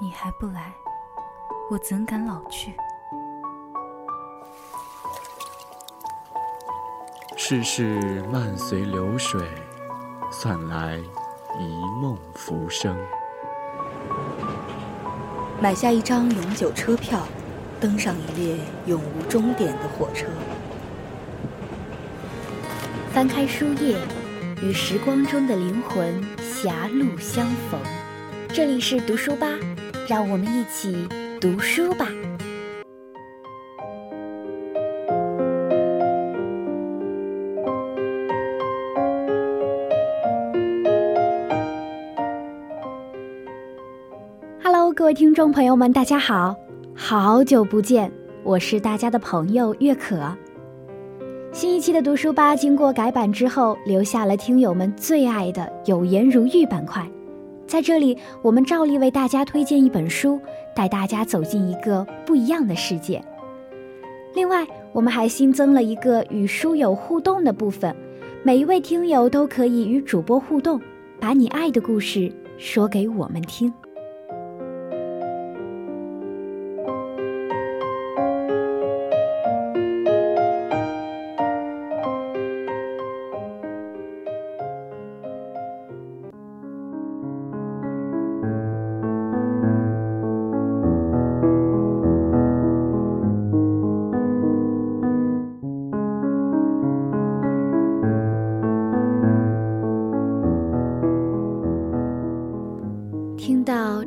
你还不来，我怎敢老去？世事漫随流水，算来一梦浮生。买下一张永久车票，登上一列永无终点的火车。翻开书页，与时光中的灵魂狭路相逢。这里是读书吧，让我们一起读书吧。Hello，各位听众朋友们，大家好，好久不见，我是大家的朋友月可。新一期的读书吧经过改版之后，留下了听友们最爱的“有颜如玉”板块。在这里，我们照例为大家推荐一本书，带大家走进一个不一样的世界。另外，我们还新增了一个与书友互动的部分，每一位听友都可以与主播互动，把你爱的故事说给我们听。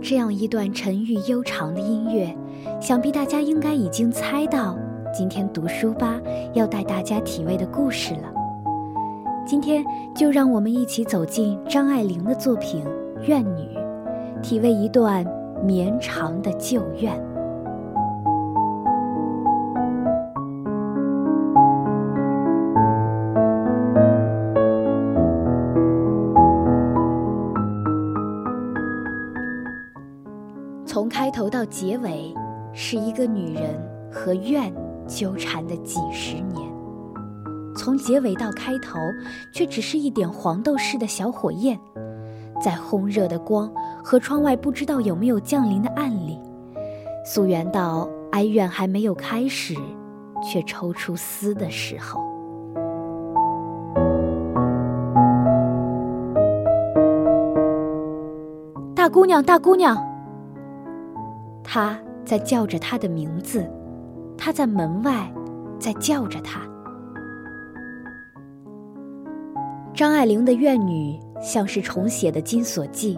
这样一段沉郁悠长的音乐，想必大家应该已经猜到，今天读书吧要带大家体味的故事了。今天就让我们一起走进张爱玲的作品《怨女》，体味一段绵长的旧怨。开头到结尾，是一个女人和怨纠缠的几十年；从结尾到开头，却只是一点黄豆似的小火焰，在烘热的光和窗外不知道有没有降临的暗里，溯源到哀怨还没有开始，却抽出丝的时候。大姑娘，大姑娘。他在叫着他的名字，他在门外，在叫着他。张爱玲的《怨女》像是重写的《金锁记》，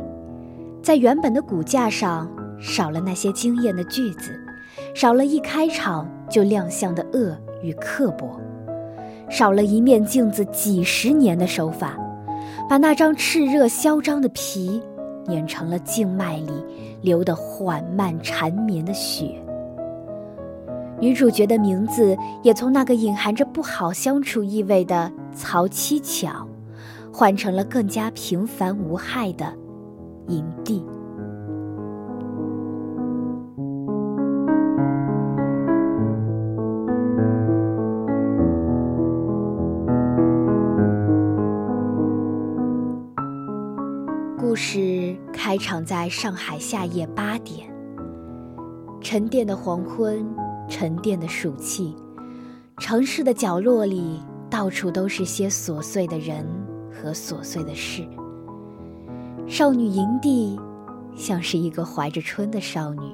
在原本的骨架上少了那些惊艳的句子，少了一开场就亮相的恶与刻薄，少了一面镜子几十年的手法，把那张炽热嚣张的皮。碾成了静脉里流的缓慢缠绵的血。女主角的名字也从那个隐含着不好相处意味的曹七巧，换成了更加平凡无害的营地。故事开场在上海夏夜八点，沉淀的黄昏，沉淀的暑气，城市的角落里到处都是些琐碎的人和琐碎的事。少女营地像是一个怀着春的少女，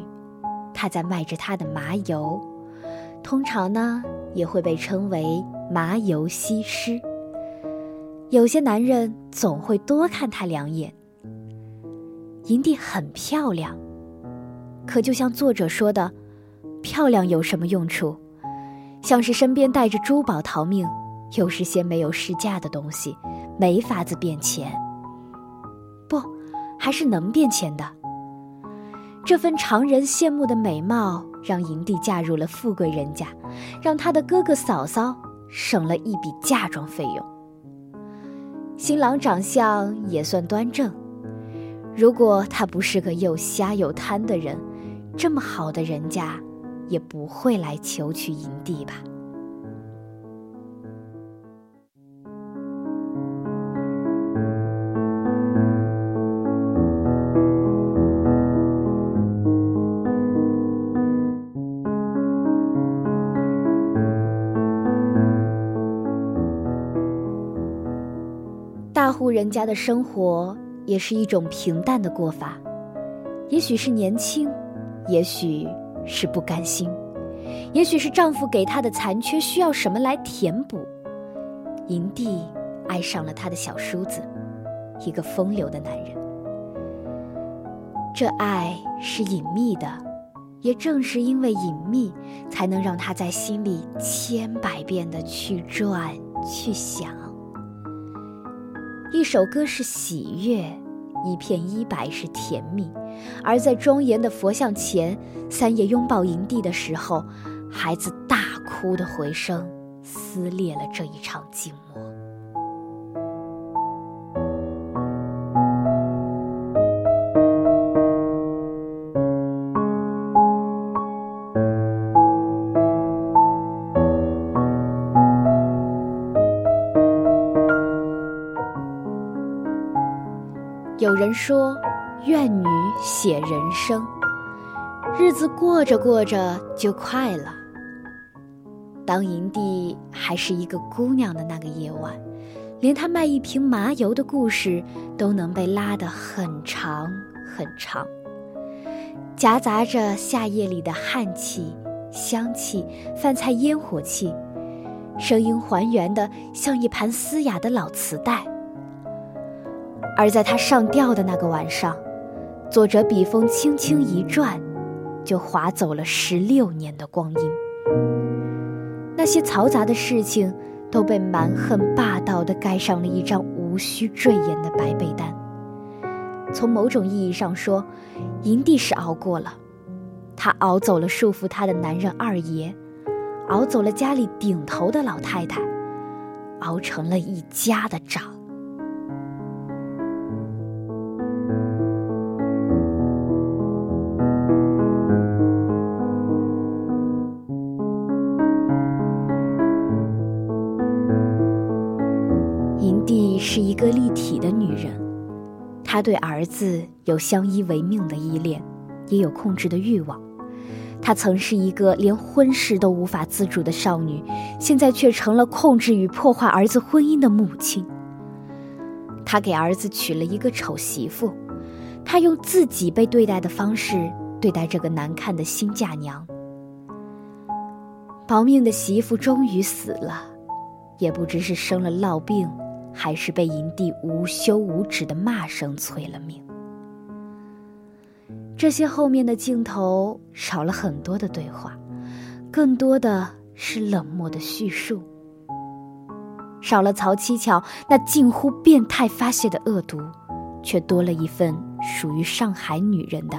她在卖着她的麻油，通常呢也会被称为麻油西施。有些男人总会多看她两眼。营地很漂亮，可就像作者说的，漂亮有什么用处？像是身边带着珠宝逃命，又是些没有市价的东西，没法子变钱。不，还是能变钱的。这份常人羡慕的美貌，让营地嫁入了富贵人家，让他的哥哥嫂嫂省了一笔嫁妆费用。新郎长相也算端正。如果他不是个又瞎又贪的人，这么好的人家也不会来求娶银帝吧？大户人家的生活。也是一种平淡的过法，也许是年轻，也许是不甘心，也许是丈夫给她的残缺需要什么来填补。营地爱上了他的小叔子，一个风流的男人。这爱是隐秘的，也正是因为隐秘，才能让他在心里千百遍的去转、去想。一首歌是喜悦，一片衣摆是甜蜜，而在庄严的佛像前，三爷拥抱营地的时候，孩子大哭的回声。撕裂了这一场静默。人说，怨女写人生，日子过着过着就快了。当营地还是一个姑娘的那个夜晚，连她卖一瓶麻油的故事都能被拉得很长很长，夹杂着夏夜里的汗气、香气、饭菜烟火气，声音还原的像一盘嘶哑的老磁带。而在他上吊的那个晚上，作者笔锋轻轻一转，就划走了十六年的光阴。那些嘈杂的事情都被蛮横霸道地盖上了一张无需赘言的白被单。从某种意义上说，营地是熬过了，他熬走了束缚他的男人二爷，熬走了家里顶头的老太太，熬成了一家的长。对儿子有相依为命的依恋，也有控制的欲望。她曾是一个连婚事都无法自主的少女，现在却成了控制与破坏儿子婚姻的母亲。她给儿子娶了一个丑媳妇，她用自己被对待的方式对待这个难看的新嫁娘。保命的媳妇终于死了，也不知是生了痨病。还是被营地无休无止的骂声催了命。这些后面的镜头少了很多的对话，更多的是冷漠的叙述。少了曹七巧那近乎变态发泄的恶毒，却多了一份属于上海女人的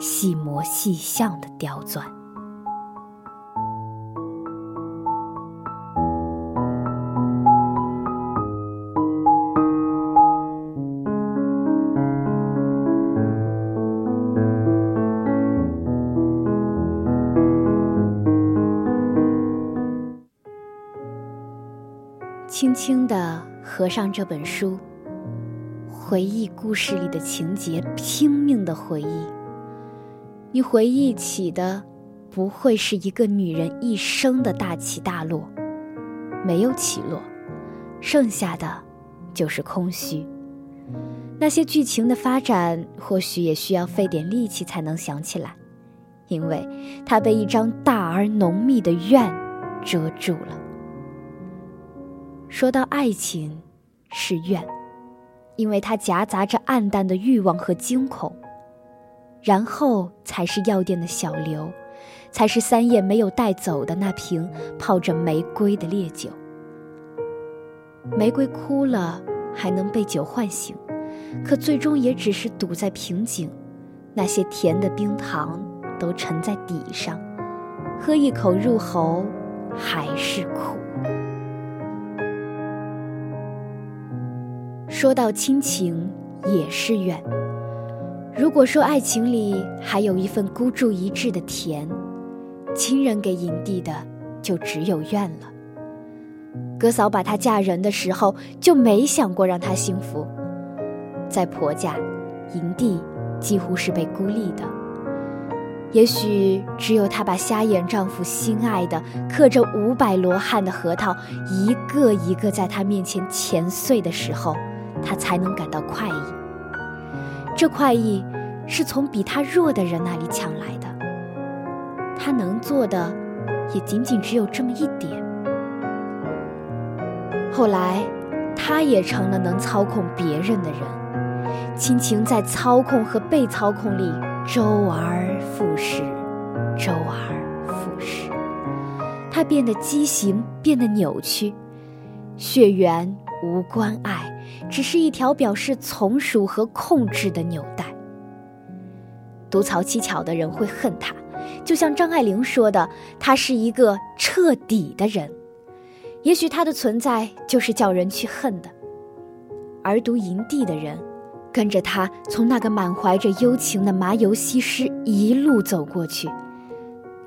细模细相的刁钻。轻轻地合上这本书，回忆故事里的情节，拼命的回忆。你回忆起的，不会是一个女人一生的大起大落，没有起落，剩下的就是空虚。那些剧情的发展，或许也需要费点力气才能想起来，因为它被一张大而浓密的怨遮住了。说到爱情，是怨，因为它夹杂着暗淡的欲望和惊恐，然后才是药店的小刘，才是三叶没有带走的那瓶泡着玫瑰的烈酒。玫瑰哭了，还能被酒唤醒，可最终也只是堵在瓶颈，那些甜的冰糖都沉在底上，喝一口入喉，还是苦。说到亲情，也是怨。如果说爱情里还有一份孤注一掷的甜，亲人给营地的就只有怨了。哥嫂把她嫁人的时候就没想过让她幸福，在婆家，营地几乎是被孤立的。也许只有她把瞎眼丈夫心爱的刻着五百罗汉的核桃一个一个在她面前前碎的时候。他才能感到快意。这快意是从比他弱的人那里抢来的。他能做的也仅仅只有这么一点。后来，他也成了能操控别人的人，亲情在操控和被操控里周而复始，周而复始。他变得畸形，变得扭曲，血缘无关爱，只是一条表示从属和控制的纽带。独槽七巧的人会恨他，就像张爱玲说的，他是一个彻底的人。也许他的存在就是叫人去恨的，而读营地的人，跟着他从那个满怀着幽情的麻油西施一路走过去，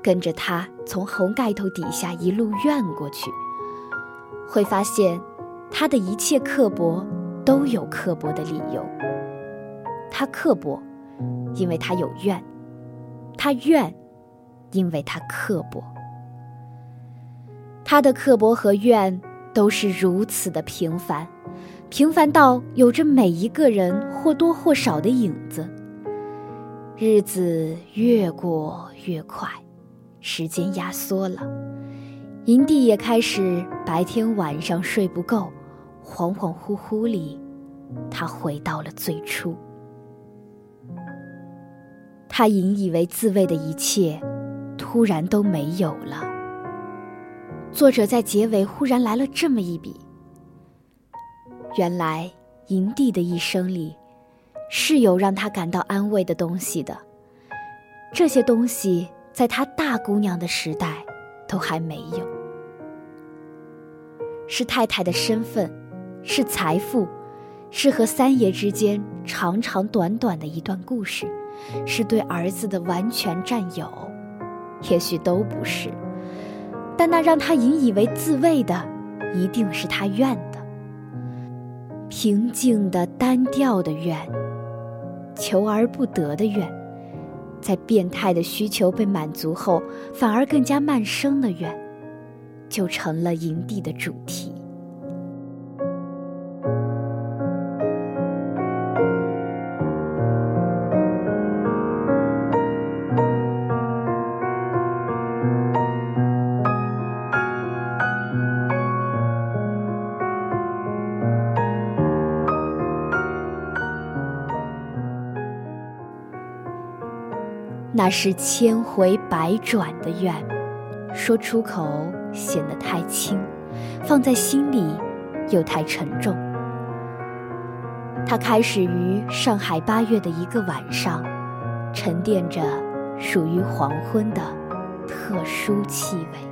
跟着他从红盖头底下一路怨过去，会发现，他的一切刻薄都有刻薄的理由。他刻薄，因为他有怨；他怨，因为他刻薄。他的刻薄和怨都是如此的平凡，平凡到有着每一个人或多或少的影子。日子越过越快，时间压缩了，营地也开始白天晚上睡不够，恍恍惚惚里，他回到了最初。他引以为自慰的一切，突然都没有了。作者在结尾忽然来了这么一笔。原来营地的一生里，是有让他感到安慰的东西的。这些东西在他大姑娘的时代都还没有。是太太的身份，是财富，是和三爷之间长长短短的一段故事，是对儿子的完全占有，也许都不是。但那让他引以为自慰的，一定是他怨的。平静的、单调的怨，求而不得的怨，在变态的需求被满足后，反而更加慢生的怨，就成了营地的主题。那是千回百转的怨，说出口显得太轻，放在心里又太沉重。它开始于上海八月的一个晚上，沉淀着属于黄昏的特殊气味。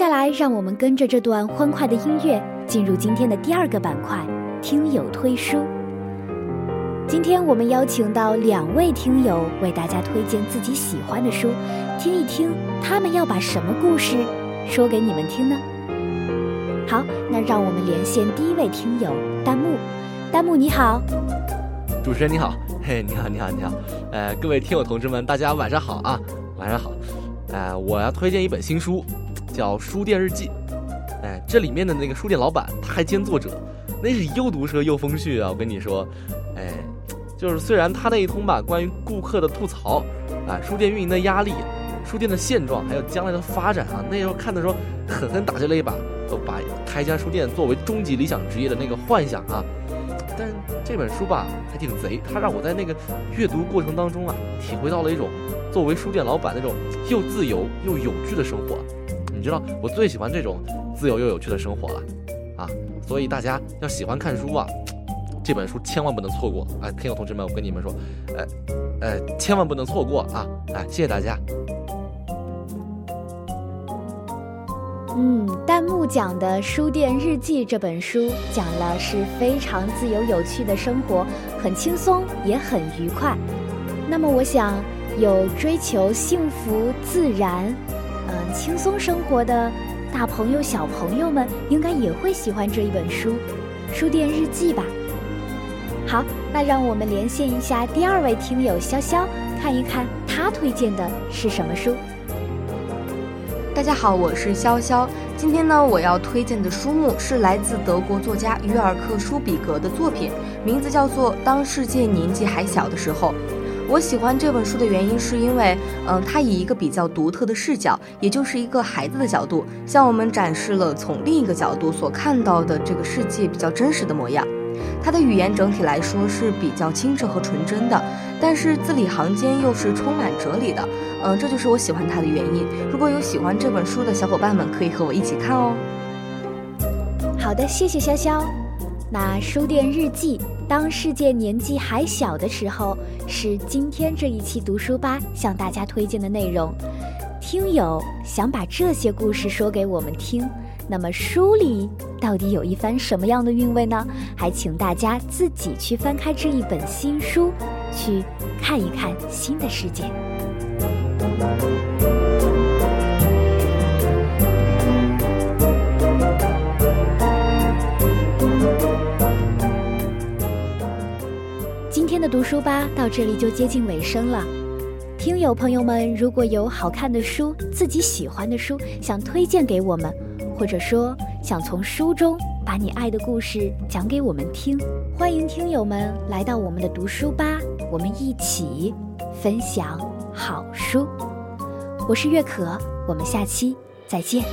接下来，让我们跟着这段欢快的音乐，进入今天的第二个板块——听友推书。今天我们邀请到两位听友为大家推荐自己喜欢的书，听一听他们要把什么故事说给你们听呢？好，那让我们连线第一位听友弹幕。弹幕你好，主持人你好，嘿，你好，你好，你好，呃，各位听友同志们，大家晚上好啊，晚上好，呃，我要推荐一本新书。叫书店日记，哎，这里面的那个书店老板他还兼作者，那是又毒舌又风趣啊！我跟你说，哎，就是虽然他那一通吧，关于顾客的吐槽，啊，书店运营的压力，书店的现状，还有将来的发展啊，那时候看的时候狠狠打击了一把，都把开一家书店作为终极理想职业的那个幻想啊。但这本书吧，还挺贼，它让我在那个阅读过程当中啊，体会到了一种作为书店老板那种又自由又有趣的生活。你知道我最喜欢这种自由又有趣的生活了，啊，所以大家要喜欢看书啊，这本书千万不能错过啊！听友同志们，我跟你们说，呃，呃，千万不能错过啊！哎，谢谢大家。嗯，弹幕讲的《书店日记》这本书讲了是非常自由有趣的生活，很轻松也很愉快。那么我想，有追求幸福、自然、轻松生活的大朋友、小朋友们，应该也会喜欢这一本书《书店日记》吧。好，那让我们连线一下第二位听友潇潇，看一看他推荐的是什么书。大家好，我是潇潇。今天呢，我要推荐的书目是来自德国作家约尔克舒比格的作品，名字叫做《当世界年纪还小的时候》。我喜欢这本书的原因是因为，嗯，它以一个比较独特的视角，也就是一个孩子的角度，向我们展示了从另一个角度所看到的这个世界比较真实的模样。它的语言整体来说是比较清澈和纯真的，但是字里行间又是充满哲理的。嗯，这就是我喜欢它的原因。如果有喜欢这本书的小伙伴们，可以和我一起看哦。好的，谢谢潇潇。那书店日记，当世界年纪还小的时候，是今天这一期读书吧向大家推荐的内容。听友想把这些故事说给我们听，那么书里到底有一番什么样的韵味呢？还请大家自己去翻开这一本新书，去看一看新的世界。今天的读书吧到这里就接近尾声了。听友朋友们，如果有好看的书、自己喜欢的书想推荐给我们，或者说想从书中把你爱的故事讲给我们听，欢迎听友们来到我们的读书吧，我们一起分享好书。我是月可，我们下期再见。